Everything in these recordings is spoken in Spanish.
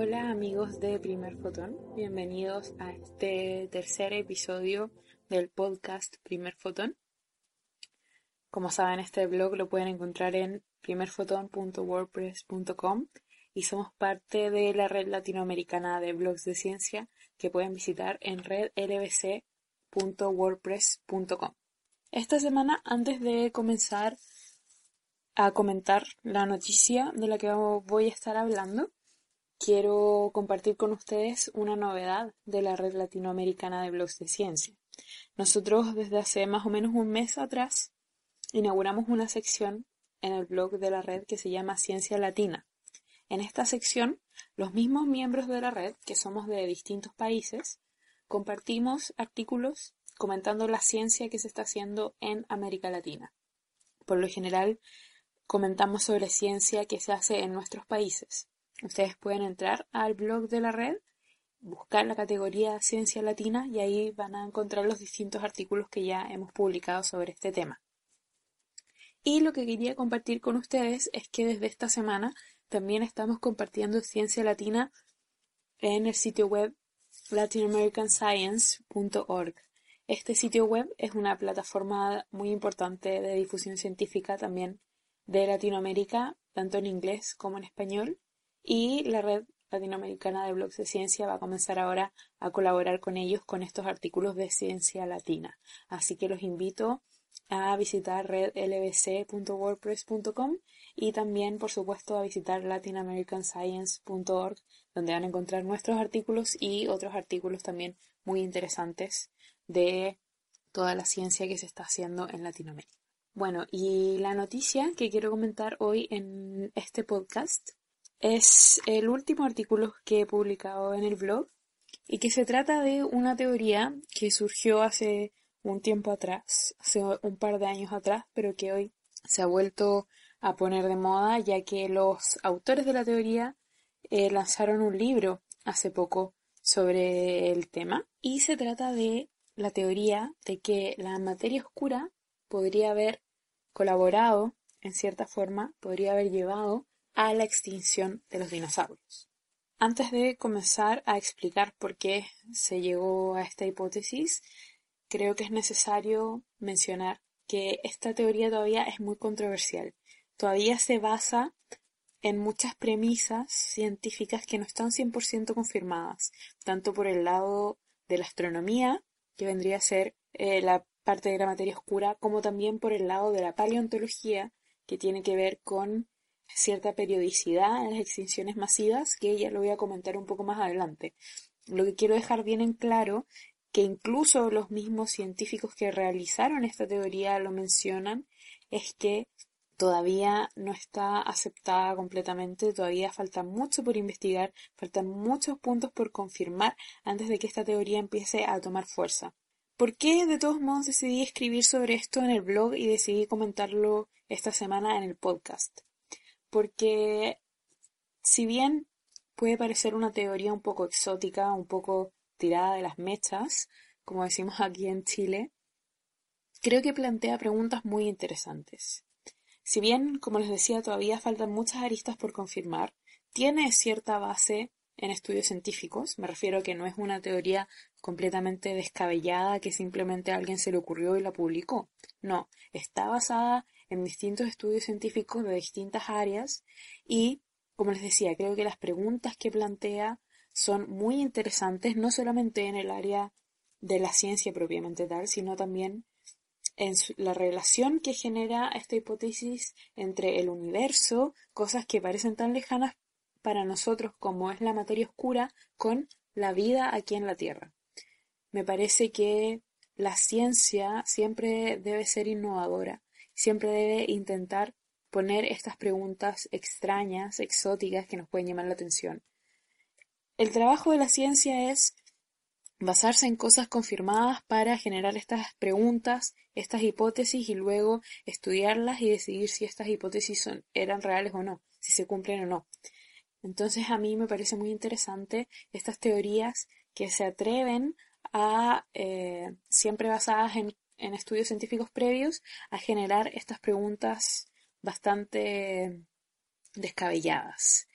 Hola amigos de Primer Fotón, bienvenidos a este tercer episodio del podcast Primer Fotón. Como saben, este blog lo pueden encontrar en primerfoton.wordpress.com y somos parte de la red latinoamericana de blogs de ciencia que pueden visitar en redlbc.wordpress.com. Esta semana, antes de comenzar a comentar la noticia de la que voy a estar hablando, quiero compartir con ustedes una novedad de la red latinoamericana de blogs de ciencia. Nosotros desde hace más o menos un mes atrás inauguramos una sección en el blog de la red que se llama Ciencia Latina. En esta sección, los mismos miembros de la red, que somos de distintos países, compartimos artículos comentando la ciencia que se está haciendo en América Latina. Por lo general, comentamos sobre ciencia que se hace en nuestros países. Ustedes pueden entrar al blog de la red, buscar la categoría Ciencia Latina y ahí van a encontrar los distintos artículos que ya hemos publicado sobre este tema. Y lo que quería compartir con ustedes es que desde esta semana también estamos compartiendo Ciencia Latina en el sitio web latinamericanscience.org. Este sitio web es una plataforma muy importante de difusión científica también de Latinoamérica, tanto en inglés como en español y la red latinoamericana de blogs de ciencia va a comenzar ahora a colaborar con ellos con estos artículos de ciencia latina. Así que los invito a visitar redlbc.wordpress.com y también, por supuesto, a visitar latinamericanscience.org, donde van a encontrar nuestros artículos y otros artículos también muy interesantes de toda la ciencia que se está haciendo en Latinoamérica. Bueno, y la noticia que quiero comentar hoy en este podcast es el último artículo que he publicado en el blog y que se trata de una teoría que surgió hace un tiempo atrás, hace un par de años atrás, pero que hoy se ha vuelto a poner de moda ya que los autores de la teoría eh, lanzaron un libro hace poco sobre el tema. Y se trata de la teoría de que la materia oscura podría haber colaborado, en cierta forma, podría haber llevado a la extinción de los dinosaurios. Antes de comenzar a explicar por qué se llegó a esta hipótesis, creo que es necesario mencionar que esta teoría todavía es muy controversial. Todavía se basa en muchas premisas científicas que no están 100% confirmadas, tanto por el lado de la astronomía, que vendría a ser eh, la parte de la materia oscura, como también por el lado de la paleontología, que tiene que ver con cierta periodicidad en las extinciones masivas, que ya lo voy a comentar un poco más adelante. Lo que quiero dejar bien en claro que incluso los mismos científicos que realizaron esta teoría lo mencionan, es que todavía no está aceptada completamente, todavía falta mucho por investigar, faltan muchos puntos por confirmar antes de que esta teoría empiece a tomar fuerza. ¿Por qué de todos modos decidí escribir sobre esto en el blog y decidí comentarlo esta semana en el podcast? Porque si bien puede parecer una teoría un poco exótica, un poco tirada de las mechas, como decimos aquí en Chile, creo que plantea preguntas muy interesantes. Si bien, como les decía, todavía faltan muchas aristas por confirmar, tiene cierta base en estudios científicos, me refiero a que no es una teoría completamente descabellada que simplemente a alguien se le ocurrió y la publicó. No, está basada en distintos estudios científicos de distintas áreas y, como les decía, creo que las preguntas que plantea son muy interesantes, no solamente en el área de la ciencia propiamente tal, sino también en la relación que genera esta hipótesis entre el universo, cosas que parecen tan lejanas para nosotros como es la materia oscura con la vida aquí en la Tierra. Me parece que la ciencia siempre debe ser innovadora, siempre debe intentar poner estas preguntas extrañas, exóticas que nos pueden llamar la atención. El trabajo de la ciencia es basarse en cosas confirmadas para generar estas preguntas, estas hipótesis y luego estudiarlas y decidir si estas hipótesis son, eran reales o no, si se cumplen o no. Entonces a mí me parece muy interesante estas teorías que se atreven a, eh, siempre basadas en, en estudios científicos previos, a generar estas preguntas bastante descabelladas.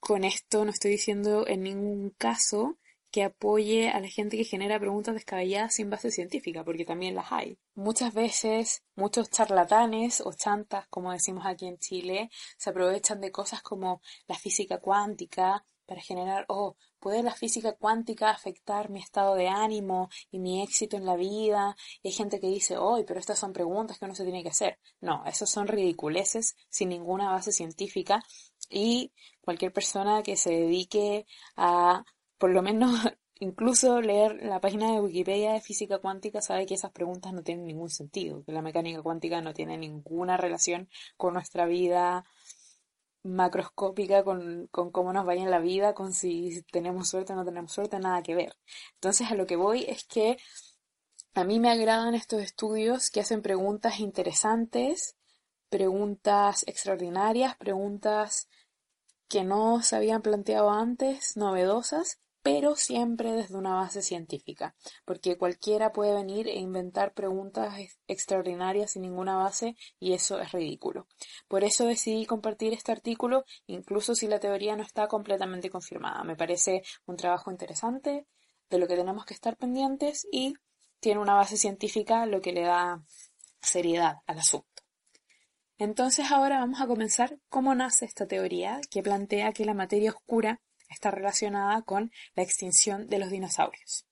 con esto no estoy diciendo en ningún caso que apoye a la gente que genera preguntas descabelladas sin base científica, porque también las hay. Muchas veces, muchos charlatanes o chantas, como decimos aquí en Chile, se aprovechan de cosas como la física cuántica para generar, oh, ¿puede la física cuántica afectar mi estado de ánimo y mi éxito en la vida? Y hay gente que dice, oh, pero estas son preguntas que uno se tiene que hacer. No, esas son ridiculeces sin ninguna base científica y cualquier persona que se dedique a por lo menos incluso leer la página de Wikipedia de física cuántica sabe que esas preguntas no tienen ningún sentido, que la mecánica cuántica no tiene ninguna relación con nuestra vida macroscópica, con, con cómo nos vaya en la vida, con si tenemos suerte o no tenemos suerte, nada que ver. Entonces a lo que voy es que a mí me agradan estos estudios que hacen preguntas interesantes, preguntas extraordinarias, preguntas que no se habían planteado antes, novedosas, pero siempre desde una base científica, porque cualquiera puede venir e inventar preguntas extraordinarias sin ninguna base y eso es ridículo. Por eso decidí compartir este artículo, incluso si la teoría no está completamente confirmada. Me parece un trabajo interesante de lo que tenemos que estar pendientes y tiene una base científica, lo que le da seriedad al asunto. Entonces ahora vamos a comenzar cómo nace esta teoría que plantea que la materia oscura está relacionada con la extinción de los dinosaurios.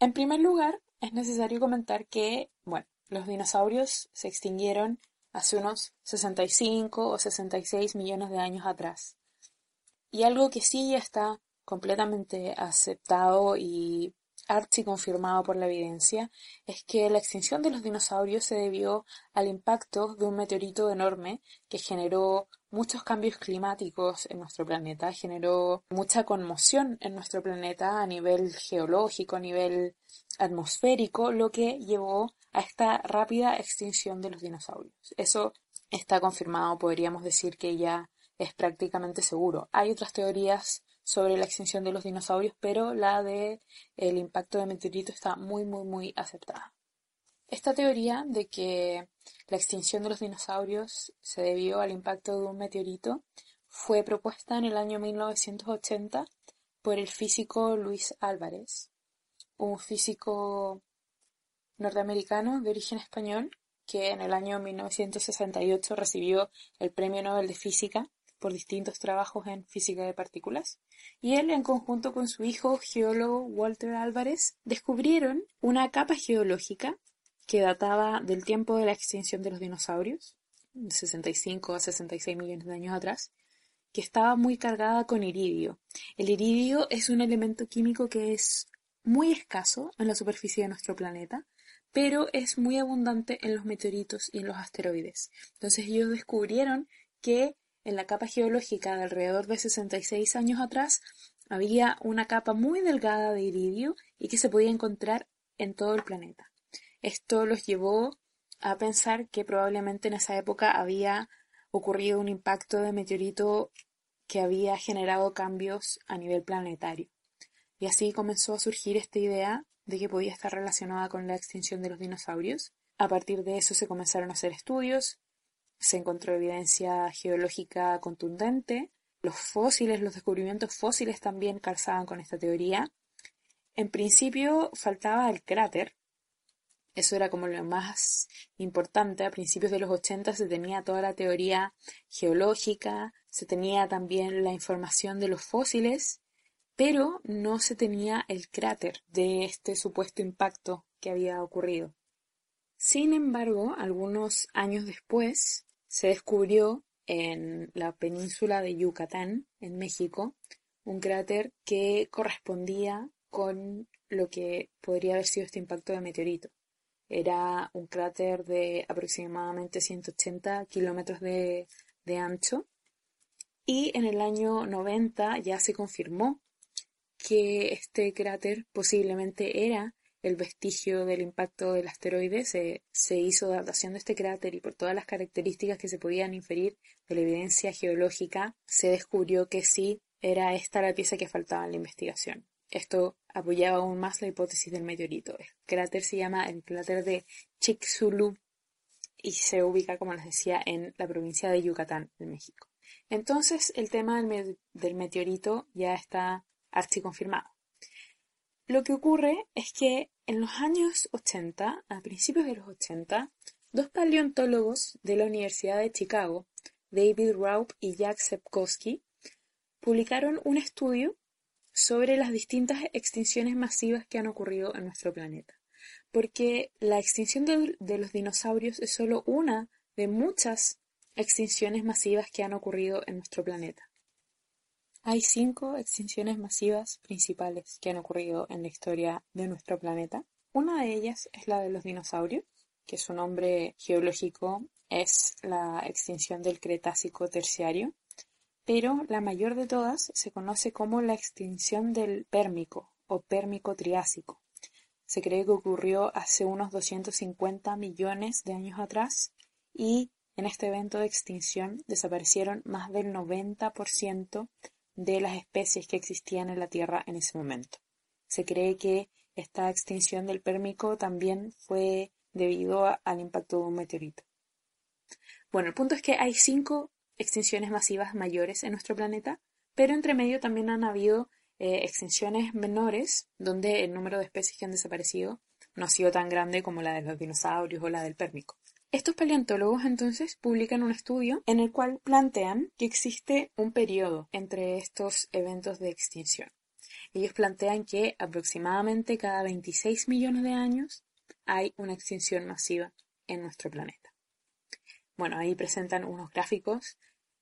En primer lugar, es necesario comentar que, bueno, los dinosaurios se extinguieron hace unos 65 o 66 millones de años atrás. Y algo que sí está completamente aceptado y archi confirmado por la evidencia es que la extinción de los dinosaurios se debió al impacto de un meteorito enorme que generó muchos cambios climáticos en nuestro planeta, generó mucha conmoción en nuestro planeta a nivel geológico, a nivel atmosférico, lo que llevó a esta rápida extinción de los dinosaurios. Eso está confirmado, podríamos decir que ya es prácticamente seguro. Hay otras teorías sobre la extinción de los dinosaurios, pero la de el impacto de meteorito está muy muy muy aceptada. Esta teoría de que la extinción de los dinosaurios se debió al impacto de un meteorito fue propuesta en el año 1980 por el físico Luis Álvarez, un físico norteamericano de origen español que en el año 1968 recibió el Premio Nobel de Física por distintos trabajos en física de partículas, y él, en conjunto con su hijo geólogo Walter Álvarez, descubrieron una capa geológica que databa del tiempo de la extinción de los dinosaurios, de 65 a 66 millones de años atrás, que estaba muy cargada con iridio. El iridio es un elemento químico que es muy escaso en la superficie de nuestro planeta, pero es muy abundante en los meteoritos y en los asteroides. Entonces ellos descubrieron que en la capa geológica de alrededor de 66 años atrás había una capa muy delgada de iridio y que se podía encontrar en todo el planeta. Esto los llevó a pensar que probablemente en esa época había ocurrido un impacto de meteorito que había generado cambios a nivel planetario. Y así comenzó a surgir esta idea de que podía estar relacionada con la extinción de los dinosaurios. A partir de eso se comenzaron a hacer estudios, se encontró evidencia geológica contundente. Los fósiles, los descubrimientos fósiles también calzaban con esta teoría. En principio faltaba el cráter. Eso era como lo más importante. A principios de los 80 se tenía toda la teoría geológica, se tenía también la información de los fósiles, pero no se tenía el cráter de este supuesto impacto que había ocurrido. Sin embargo, algunos años después, se descubrió en la península de Yucatán, en México, un cráter que correspondía con lo que podría haber sido este impacto de meteorito. Era un cráter de aproximadamente 180 kilómetros de, de ancho y en el año 90 ya se confirmó que este cráter posiblemente era el vestigio del impacto del asteroide, se, se, hizo datación de este cráter y por todas las características que se podían inferir de la evidencia geológica, se descubrió que sí era esta la pieza que faltaba en la investigación. Esto apoyaba aún más la hipótesis del meteorito. El cráter se llama el cráter de Chicxulub y se ubica, como les decía, en la provincia de Yucatán, en México. Entonces el tema del, del meteorito ya está archiconfirmado. Lo que ocurre es que en los años 80, a principios de los 80, dos paleontólogos de la Universidad de Chicago, David Raup y Jack Sepkowski, publicaron un estudio sobre las distintas extinciones masivas que han ocurrido en nuestro planeta. Porque la extinción de, de los dinosaurios es solo una de muchas extinciones masivas que han ocurrido en nuestro planeta. Hay cinco extinciones masivas principales que han ocurrido en la historia de nuestro planeta. Una de ellas es la de los dinosaurios, que su nombre geológico es la extinción del Cretácico terciario, pero la mayor de todas se conoce como la extinción del Pérmico o Pérmico Triásico. Se cree que ocurrió hace unos 250 millones de años atrás y en este evento de extinción desaparecieron más del 90% de las especies que existían en la Tierra en ese momento. Se cree que esta extinción del Pérmico también fue debido al impacto de un meteorito. Bueno, el punto es que hay cinco extinciones masivas mayores en nuestro planeta, pero entre medio también han habido eh, extinciones menores donde el número de especies que han desaparecido no ha sido tan grande como la de los dinosaurios o la del Pérmico. Estos paleontólogos entonces publican un estudio en el cual plantean que existe un periodo entre estos eventos de extinción. Ellos plantean que aproximadamente cada 26 millones de años hay una extinción masiva en nuestro planeta. Bueno, ahí presentan unos gráficos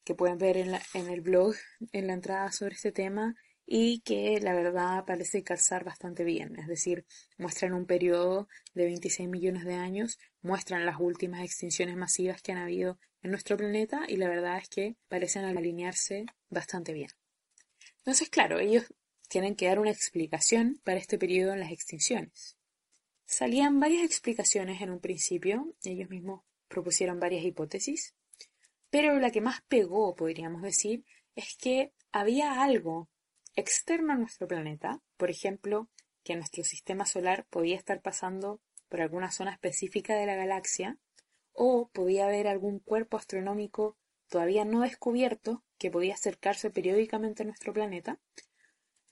que pueden ver en, en el blog en la entrada sobre este tema y que la verdad parece calzar bastante bien, es decir, muestran un periodo de 26 millones de años, muestran las últimas extinciones masivas que han habido en nuestro planeta y la verdad es que parecen alinearse bastante bien. Entonces, claro, ellos tienen que dar una explicación para este periodo en las extinciones. Salían varias explicaciones en un principio, ellos mismos propusieron varias hipótesis, pero la que más pegó, podríamos decir, es que había algo externo a nuestro planeta, por ejemplo, que nuestro sistema solar podía estar pasando por alguna zona específica de la galaxia, o podía haber algún cuerpo astronómico todavía no descubierto que podía acercarse periódicamente a nuestro planeta.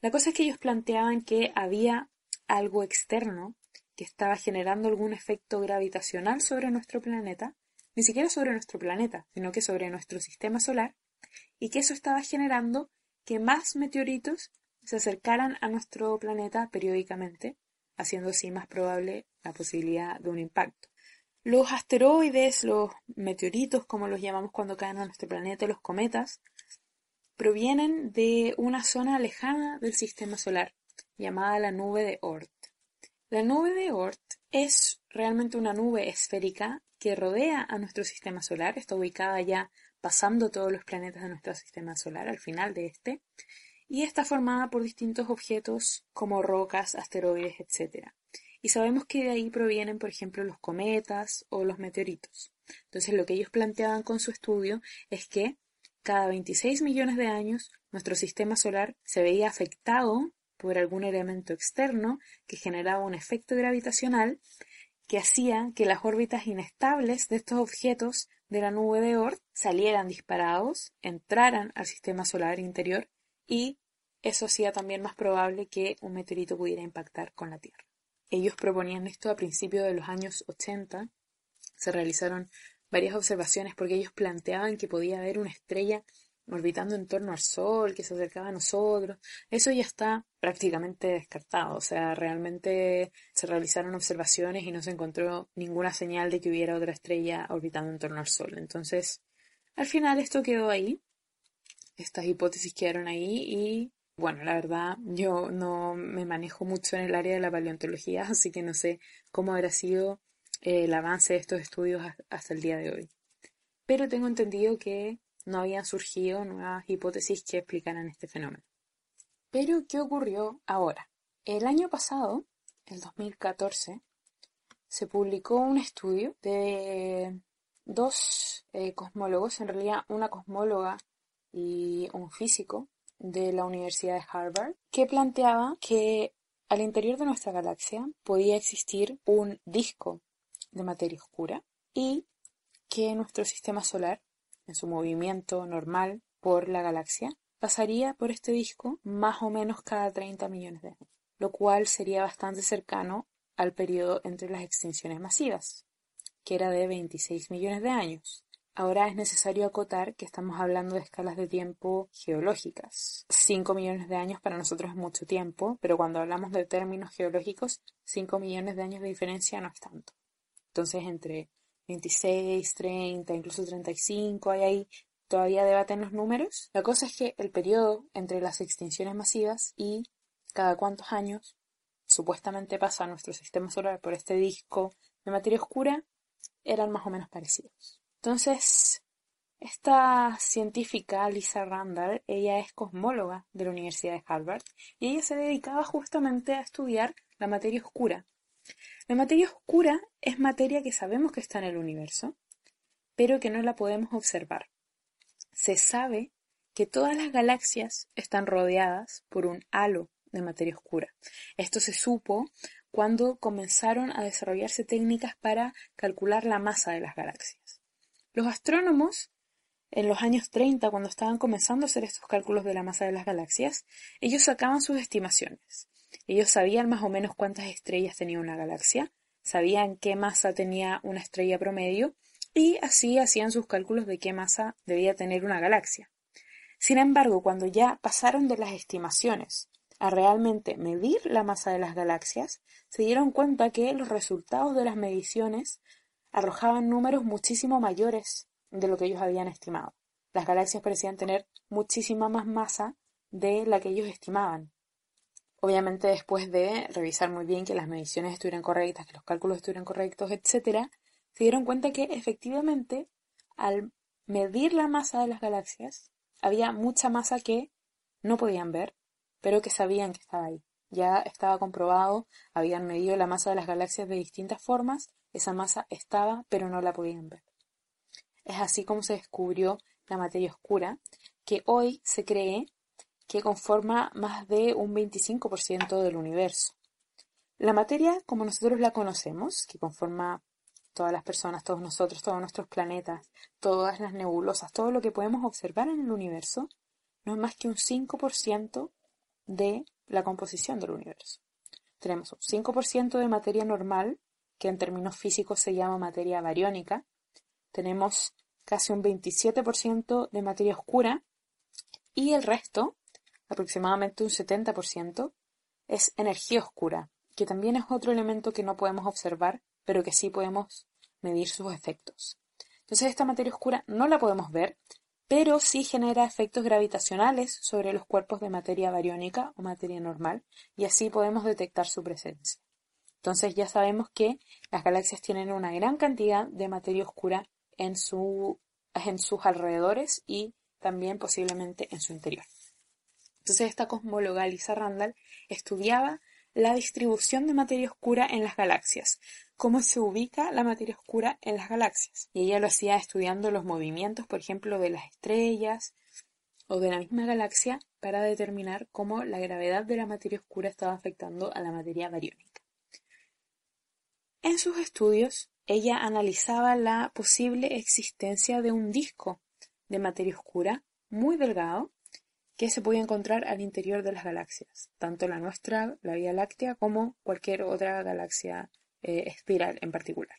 La cosa es que ellos planteaban que había algo externo que estaba generando algún efecto gravitacional sobre nuestro planeta, ni siquiera sobre nuestro planeta, sino que sobre nuestro sistema solar, y que eso estaba generando que más meteoritos se acercaran a nuestro planeta periódicamente, haciendo así más probable la posibilidad de un impacto. Los asteroides, los meteoritos, como los llamamos cuando caen a nuestro planeta, los cometas, provienen de una zona lejana del sistema solar, llamada la nube de Oort. La nube de Oort es realmente una nube esférica que rodea a nuestro sistema solar, está ubicada ya pasando todos los planetas de nuestro sistema solar al final de este, y está formada por distintos objetos como rocas, asteroides, etc. Y sabemos que de ahí provienen, por ejemplo, los cometas o los meteoritos. Entonces, lo que ellos planteaban con su estudio es que cada 26 millones de años nuestro sistema solar se veía afectado por algún elemento externo que generaba un efecto gravitacional que hacía que las órbitas inestables de estos objetos de la nube de Oort salieran disparados, entraran al sistema solar interior y eso hacía también más probable que un meteorito pudiera impactar con la Tierra. Ellos proponían esto a principios de los años 80. Se realizaron varias observaciones porque ellos planteaban que podía haber una estrella orbitando en torno al Sol, que se acercaba a nosotros. Eso ya está prácticamente descartado. O sea, realmente se realizaron observaciones y no se encontró ninguna señal de que hubiera otra estrella orbitando en torno al Sol. Entonces, al final esto quedó ahí. Estas hipótesis quedaron ahí y bueno, la verdad, yo no me manejo mucho en el área de la paleontología, así que no sé cómo habrá sido eh, el avance de estos estudios hasta el día de hoy. Pero tengo entendido que no habían surgido nuevas hipótesis que explicaran este fenómeno. Pero, ¿qué ocurrió ahora? El año pasado, el 2014, se publicó un estudio de dos eh, cosmólogos, en realidad una cosmóloga y un físico de la Universidad de Harvard, que planteaba que al interior de nuestra galaxia podía existir un disco de materia oscura y que nuestro sistema solar en su movimiento normal por la galaxia, pasaría por este disco más o menos cada 30 millones de años, lo cual sería bastante cercano al periodo entre las extinciones masivas, que era de 26 millones de años. Ahora es necesario acotar que estamos hablando de escalas de tiempo geológicas. 5 millones de años para nosotros es mucho tiempo, pero cuando hablamos de términos geológicos, 5 millones de años de diferencia no es tanto. Entonces, entre 26, 30, incluso 35, hay ahí todavía debaten los números. La cosa es que el periodo entre las extinciones masivas y cada cuántos años supuestamente pasa nuestro sistema solar por este disco de materia oscura eran más o menos parecidos. Entonces, esta científica, Lisa Randall, ella es cosmóloga de la Universidad de Harvard y ella se dedicaba justamente a estudiar la materia oscura. La materia oscura es materia que sabemos que está en el universo, pero que no la podemos observar. Se sabe que todas las galaxias están rodeadas por un halo de materia oscura. Esto se supo cuando comenzaron a desarrollarse técnicas para calcular la masa de las galaxias. Los astrónomos, en los años 30, cuando estaban comenzando a hacer estos cálculos de la masa de las galaxias, ellos sacaban sus estimaciones. Ellos sabían más o menos cuántas estrellas tenía una galaxia, sabían qué masa tenía una estrella promedio y así hacían sus cálculos de qué masa debía tener una galaxia. Sin embargo, cuando ya pasaron de las estimaciones a realmente medir la masa de las galaxias, se dieron cuenta que los resultados de las mediciones arrojaban números muchísimo mayores de lo que ellos habían estimado. Las galaxias parecían tener muchísima más masa de la que ellos estimaban. Obviamente después de revisar muy bien que las mediciones estuvieran correctas, que los cálculos estuvieran correctos, etc., se dieron cuenta que efectivamente al medir la masa de las galaxias había mucha masa que no podían ver pero que sabían que estaba ahí. Ya estaba comprobado, habían medido la masa de las galaxias de distintas formas, esa masa estaba, pero no la podían ver. Es así como se descubrió la materia oscura, que hoy se cree que conforma más de un 25% del universo. La materia, como nosotros la conocemos, que conforma todas las personas, todos nosotros, todos nuestros planetas, todas las nebulosas, todo lo que podemos observar en el universo, no es más que un 5% de la composición del universo. Tenemos un 5% de materia normal, que en términos físicos se llama materia bariónica. Tenemos casi un 27% de materia oscura y el resto, aproximadamente un 70%, es energía oscura, que también es otro elemento que no podemos observar, pero que sí podemos medir sus efectos. Entonces esta materia oscura no la podemos ver, pero sí genera efectos gravitacionales sobre los cuerpos de materia bariónica o materia normal, y así podemos detectar su presencia. Entonces ya sabemos que las galaxias tienen una gran cantidad de materia oscura en, su, en sus alrededores y también posiblemente en su interior. Entonces esta cosmóloga Lisa Randall estudiaba la distribución de materia oscura en las galaxias, cómo se ubica la materia oscura en las galaxias. Y ella lo hacía estudiando los movimientos, por ejemplo, de las estrellas o de la misma galaxia para determinar cómo la gravedad de la materia oscura estaba afectando a la materia bariónica. En sus estudios, ella analizaba la posible existencia de un disco de materia oscura muy delgado que se podía encontrar al interior de las galaxias, tanto la nuestra, la Vía Láctea, como cualquier otra galaxia eh, espiral en particular.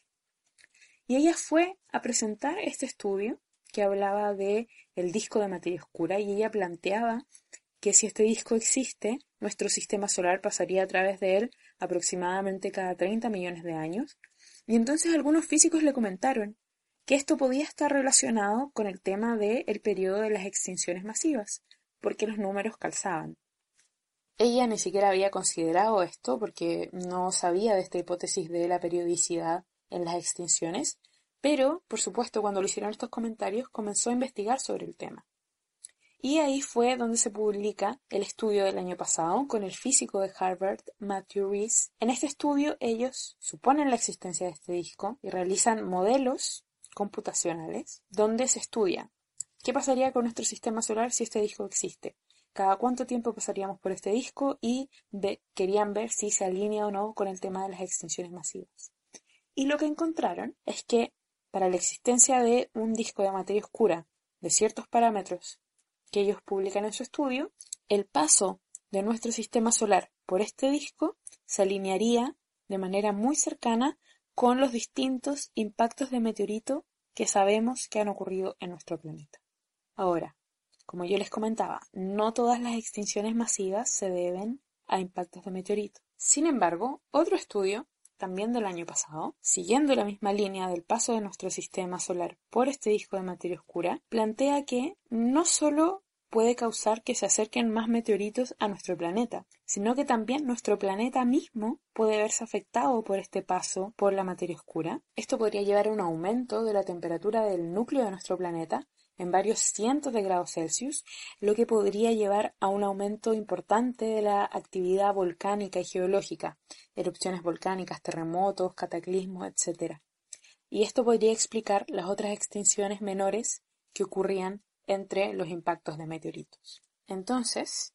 Y ella fue a presentar este estudio que hablaba de disco de materia oscura y ella planteaba que si este disco existe, nuestro sistema solar pasaría a través de él aproximadamente cada 30 millones de años. Y entonces algunos físicos le comentaron que esto podía estar relacionado con el tema del el periodo de las extinciones masivas, porque los números calzaban. Ella ni siquiera había considerado esto porque no sabía de esta hipótesis de la periodicidad en las extinciones, pero, por supuesto, cuando le hicieron estos comentarios, comenzó a investigar sobre el tema. Y ahí fue donde se publica el estudio del año pasado con el físico de Harvard, Matthew Rees. En este estudio ellos suponen la existencia de este disco y realizan modelos computacionales donde se estudia qué pasaría con nuestro sistema solar si este disco existe, cada cuánto tiempo pasaríamos por este disco y querían ver si se alinea o no con el tema de las extinciones masivas. Y lo que encontraron es que para la existencia de un disco de materia oscura de ciertos parámetros que ellos publican en su estudio, el paso de nuestro sistema solar por este disco se alinearía de manera muy cercana con los distintos impactos de meteorito que sabemos que han ocurrido en nuestro planeta. Ahora, como yo les comentaba, no todas las extinciones masivas se deben a impactos de meteorito. Sin embargo, otro estudio, también del año pasado, siguiendo la misma línea del paso de nuestro sistema solar por este disco de materia oscura, plantea que no solo puede causar que se acerquen más meteoritos a nuestro planeta, sino que también nuestro planeta mismo puede verse afectado por este paso por la materia oscura. Esto podría llevar a un aumento de la temperatura del núcleo de nuestro planeta en varios cientos de grados Celsius, lo que podría llevar a un aumento importante de la actividad volcánica y geológica, erupciones volcánicas, terremotos, cataclismos, etc. Y esto podría explicar las otras extinciones menores que ocurrían entre los impactos de meteoritos. Entonces,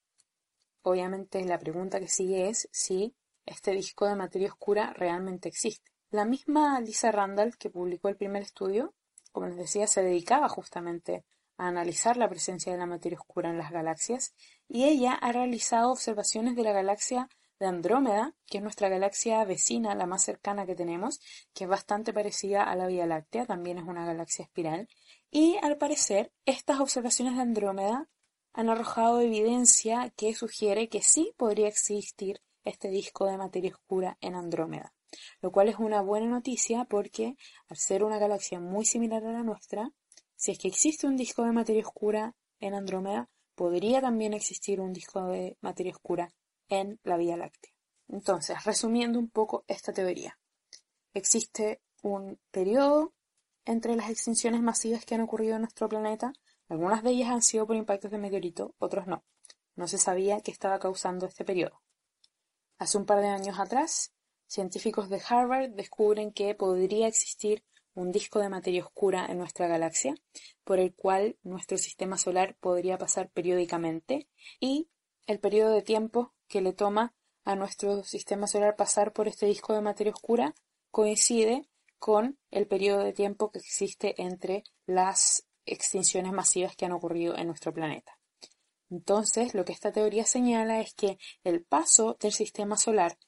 obviamente la pregunta que sigue es si este disco de materia oscura realmente existe. La misma Lisa Randall, que publicó el primer estudio, como les decía, se dedicaba justamente a analizar la presencia de la materia oscura en las galaxias y ella ha realizado observaciones de la galaxia de Andrómeda, que es nuestra galaxia vecina, la más cercana que tenemos, que es bastante parecida a la Vía Láctea, también es una galaxia espiral, y al parecer estas observaciones de Andrómeda han arrojado evidencia que sugiere que sí podría existir este disco de materia oscura en Andrómeda, lo cual es una buena noticia porque al ser una galaxia muy similar a la nuestra, si es que existe un disco de materia oscura en Andrómeda, podría también existir un disco de materia oscura en la Vía Láctea. Entonces, resumiendo un poco esta teoría, existe un periodo entre las extinciones masivas que han ocurrido en nuestro planeta. Algunas de ellas han sido por impactos de meteorito, otros no. No se sabía qué estaba causando este periodo. Hace un par de años atrás, científicos de Harvard descubren que podría existir un disco de materia oscura en nuestra galaxia, por el cual nuestro sistema solar podría pasar periódicamente, y el periodo de tiempo que le toma a nuestro sistema solar pasar por este disco de materia oscura coincide con el periodo de tiempo que existe entre las extinciones masivas que han ocurrido en nuestro planeta. Entonces, lo que esta teoría señala es que el paso del sistema solar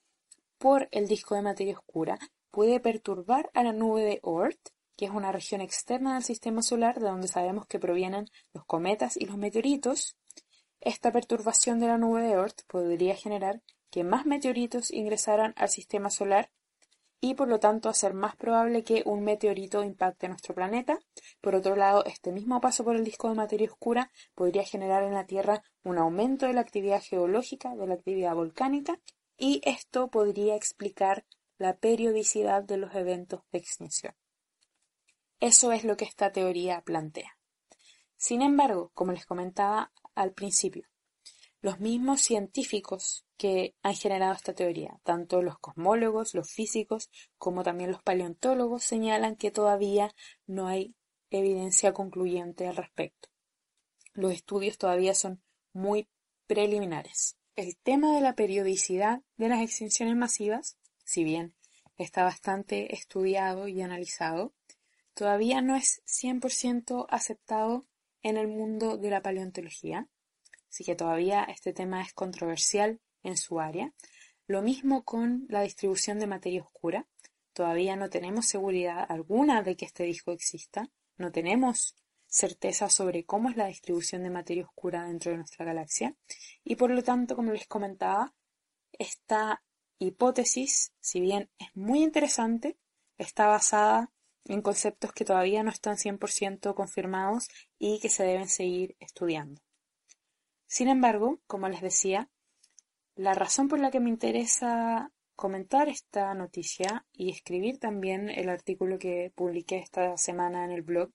por el disco de materia oscura puede perturbar a la nube de Oort, que es una región externa del sistema solar de donde sabemos que provienen los cometas y los meteoritos. Esta perturbación de la nube de Oort podría generar que más meteoritos ingresaran al sistema solar y por lo tanto hacer más probable que un meteorito impacte nuestro planeta. Por otro lado, este mismo paso por el disco de materia oscura podría generar en la Tierra un aumento de la actividad geológica, de la actividad volcánica, y esto podría explicar la periodicidad de los eventos de extinción. Eso es lo que esta teoría plantea. Sin embargo, como les comentaba al principio, los mismos científicos que han generado esta teoría, tanto los cosmólogos, los físicos, como también los paleontólogos, señalan que todavía no hay evidencia concluyente al respecto. Los estudios todavía son muy preliminares. El tema de la periodicidad de las extinciones masivas, si bien está bastante estudiado y analizado, todavía no es 100% aceptado en el mundo de la paleontología Así que todavía este tema es controversial en su área. Lo mismo con la distribución de materia oscura. Todavía no tenemos seguridad alguna de que este disco exista. No tenemos certeza sobre cómo es la distribución de materia oscura dentro de nuestra galaxia. Y por lo tanto, como les comentaba, esta hipótesis, si bien es muy interesante, está basada en conceptos que todavía no están 100% confirmados y que se deben seguir estudiando. Sin embargo, como les decía, la razón por la que me interesa comentar esta noticia y escribir también el artículo que publiqué esta semana en el blog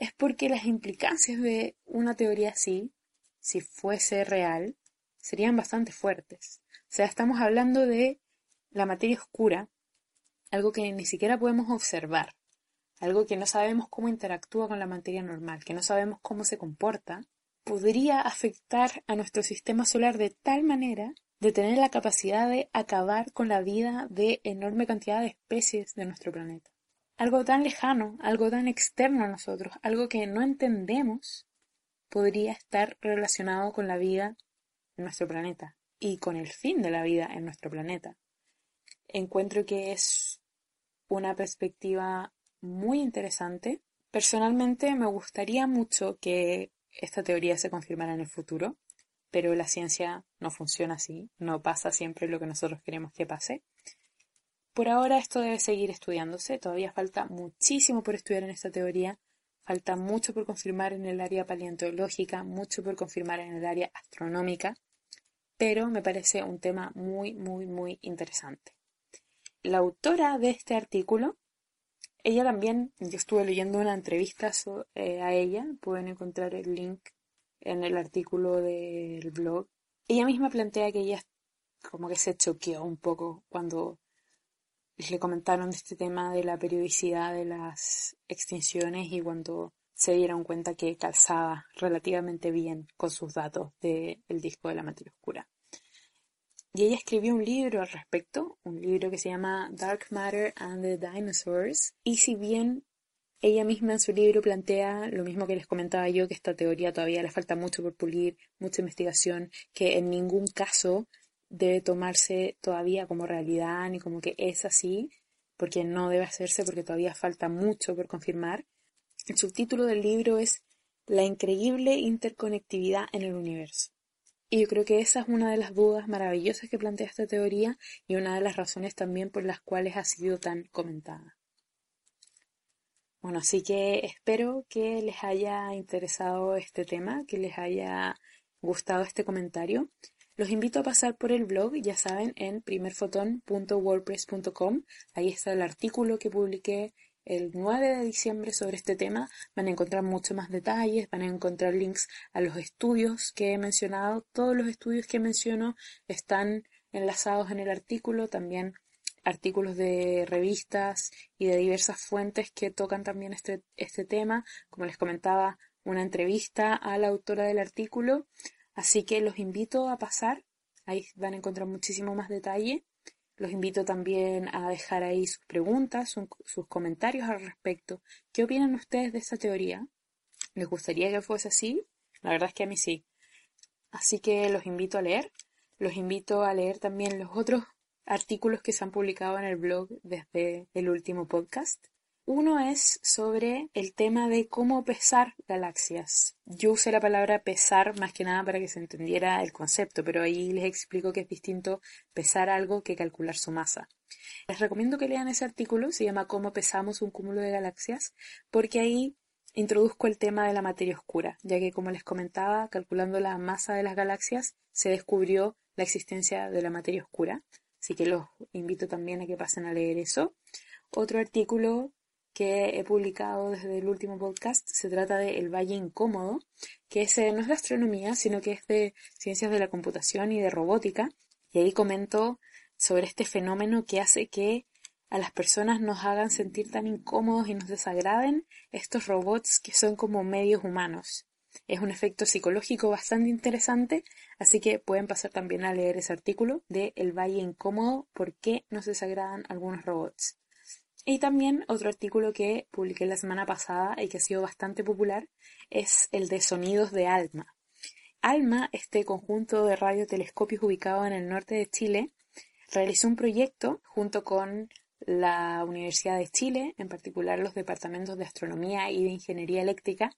es porque las implicancias de una teoría así, si fuese real, serían bastante fuertes. O sea, estamos hablando de la materia oscura, algo que ni siquiera podemos observar, algo que no sabemos cómo interactúa con la materia normal, que no sabemos cómo se comporta, podría afectar a nuestro sistema solar de tal manera de tener la capacidad de acabar con la vida de enorme cantidad de especies de nuestro planeta. Algo tan lejano, algo tan externo a nosotros, algo que no entendemos, podría estar relacionado con la vida en nuestro planeta y con el fin de la vida en nuestro planeta. Encuentro que es una perspectiva muy interesante. Personalmente me gustaría mucho que esta teoría se confirmara en el futuro, pero la ciencia no funciona así, no pasa siempre lo que nosotros queremos que pase. Por ahora esto debe seguir estudiándose, todavía falta muchísimo por estudiar en esta teoría, falta mucho por confirmar en el área paleontológica, mucho por confirmar en el área astronómica, pero me parece un tema muy, muy, muy interesante. La autora de este artículo, ella también, yo estuve leyendo una entrevista eh, a ella, pueden encontrar el link en el artículo del blog. Ella misma plantea que ella como que se choqueó un poco cuando le comentaron de este tema de la periodicidad de las extinciones y cuando se dieron cuenta que calzaba relativamente bien con sus datos del disco de la materia oscura. Y ella escribió un libro al respecto, un libro que se llama Dark Matter and the Dinosaurs. Y si bien ella misma en su libro plantea lo mismo que les comentaba yo, que esta teoría todavía le falta mucho por pulir, mucha investigación, que en ningún caso debe tomarse todavía como realidad ni como que es así, porque no debe hacerse porque todavía falta mucho por confirmar. El subtítulo del libro es La increíble interconectividad en el universo. Y yo creo que esa es una de las dudas maravillosas que plantea esta teoría y una de las razones también por las cuales ha sido tan comentada. Bueno, así que espero que les haya interesado este tema, que les haya gustado este comentario. Los invito a pasar por el blog, ya saben, en primerfoton.wordpress.com. Ahí está el artículo que publiqué el 9 de diciembre sobre este tema. Van a encontrar mucho más detalles, van a encontrar links a los estudios que he mencionado. Todos los estudios que menciono están enlazados en el artículo, también artículos de revistas y de diversas fuentes que tocan también este, este tema. Como les comentaba, una entrevista a la autora del artículo Así que los invito a pasar, ahí van a encontrar muchísimo más detalle. Los invito también a dejar ahí sus preguntas, sus comentarios al respecto. ¿Qué opinan ustedes de esta teoría? ¿Les gustaría que fuese así? La verdad es que a mí sí. Así que los invito a leer. Los invito a leer también los otros artículos que se han publicado en el blog desde el último podcast. Uno es sobre el tema de cómo pesar galaxias. Yo usé la palabra pesar más que nada para que se entendiera el concepto, pero ahí les explico que es distinto pesar algo que calcular su masa. Les recomiendo que lean ese artículo, se llama Cómo pesamos un cúmulo de galaxias, porque ahí introduzco el tema de la materia oscura, ya que como les comentaba, calculando la masa de las galaxias, se descubrió la existencia de la materia oscura. Así que los invito también a que pasen a leer eso. Otro artículo que he publicado desde el último podcast se trata de El Valle Incómodo, que ese no es de astronomía, sino que es de ciencias de la computación y de robótica. Y ahí comento sobre este fenómeno que hace que a las personas nos hagan sentir tan incómodos y nos desagraden estos robots que son como medios humanos. Es un efecto psicológico bastante interesante, así que pueden pasar también a leer ese artículo de El Valle Incómodo, por qué nos desagradan algunos robots. Y también otro artículo que publiqué la semana pasada y que ha sido bastante popular es el de Sonidos de Alma. Alma, este conjunto de radiotelescopios ubicado en el norte de Chile, realizó un proyecto junto con la Universidad de Chile, en particular los departamentos de Astronomía y de Ingeniería Eléctrica,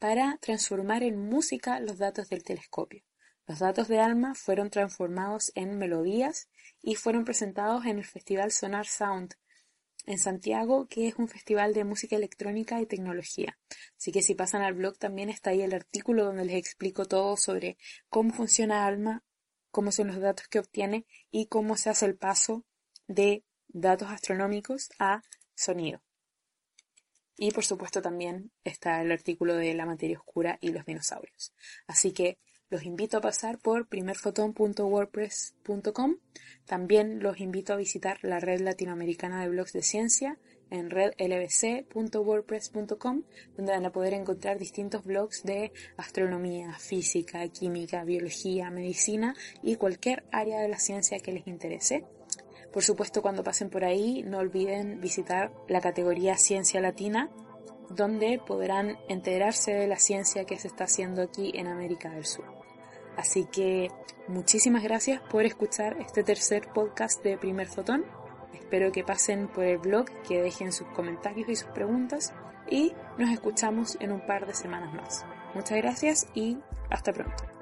para transformar en música los datos del telescopio. Los datos de ALMA fueron transformados en melodías y fueron presentados en el Festival Sonar Sound en Santiago, que es un festival de música electrónica y tecnología. Así que si pasan al blog también está ahí el artículo donde les explico todo sobre cómo funciona Alma, cómo son los datos que obtiene y cómo se hace el paso de datos astronómicos a sonido. Y por supuesto también está el artículo de la materia oscura y los dinosaurios. Así que los invito a pasar por primerfoton.wordpress.com. También los invito a visitar la red latinoamericana de blogs de ciencia en redlbc.wordpress.com, donde van a poder encontrar distintos blogs de astronomía, física, química, biología, medicina y cualquier área de la ciencia que les interese. Por supuesto, cuando pasen por ahí, no olviden visitar la categoría Ciencia Latina, donde podrán enterarse de la ciencia que se está haciendo aquí en América del Sur. Así que muchísimas gracias por escuchar este tercer podcast de Primer Fotón. Espero que pasen por el blog, que dejen sus comentarios y sus preguntas y nos escuchamos en un par de semanas más. Muchas gracias y hasta pronto.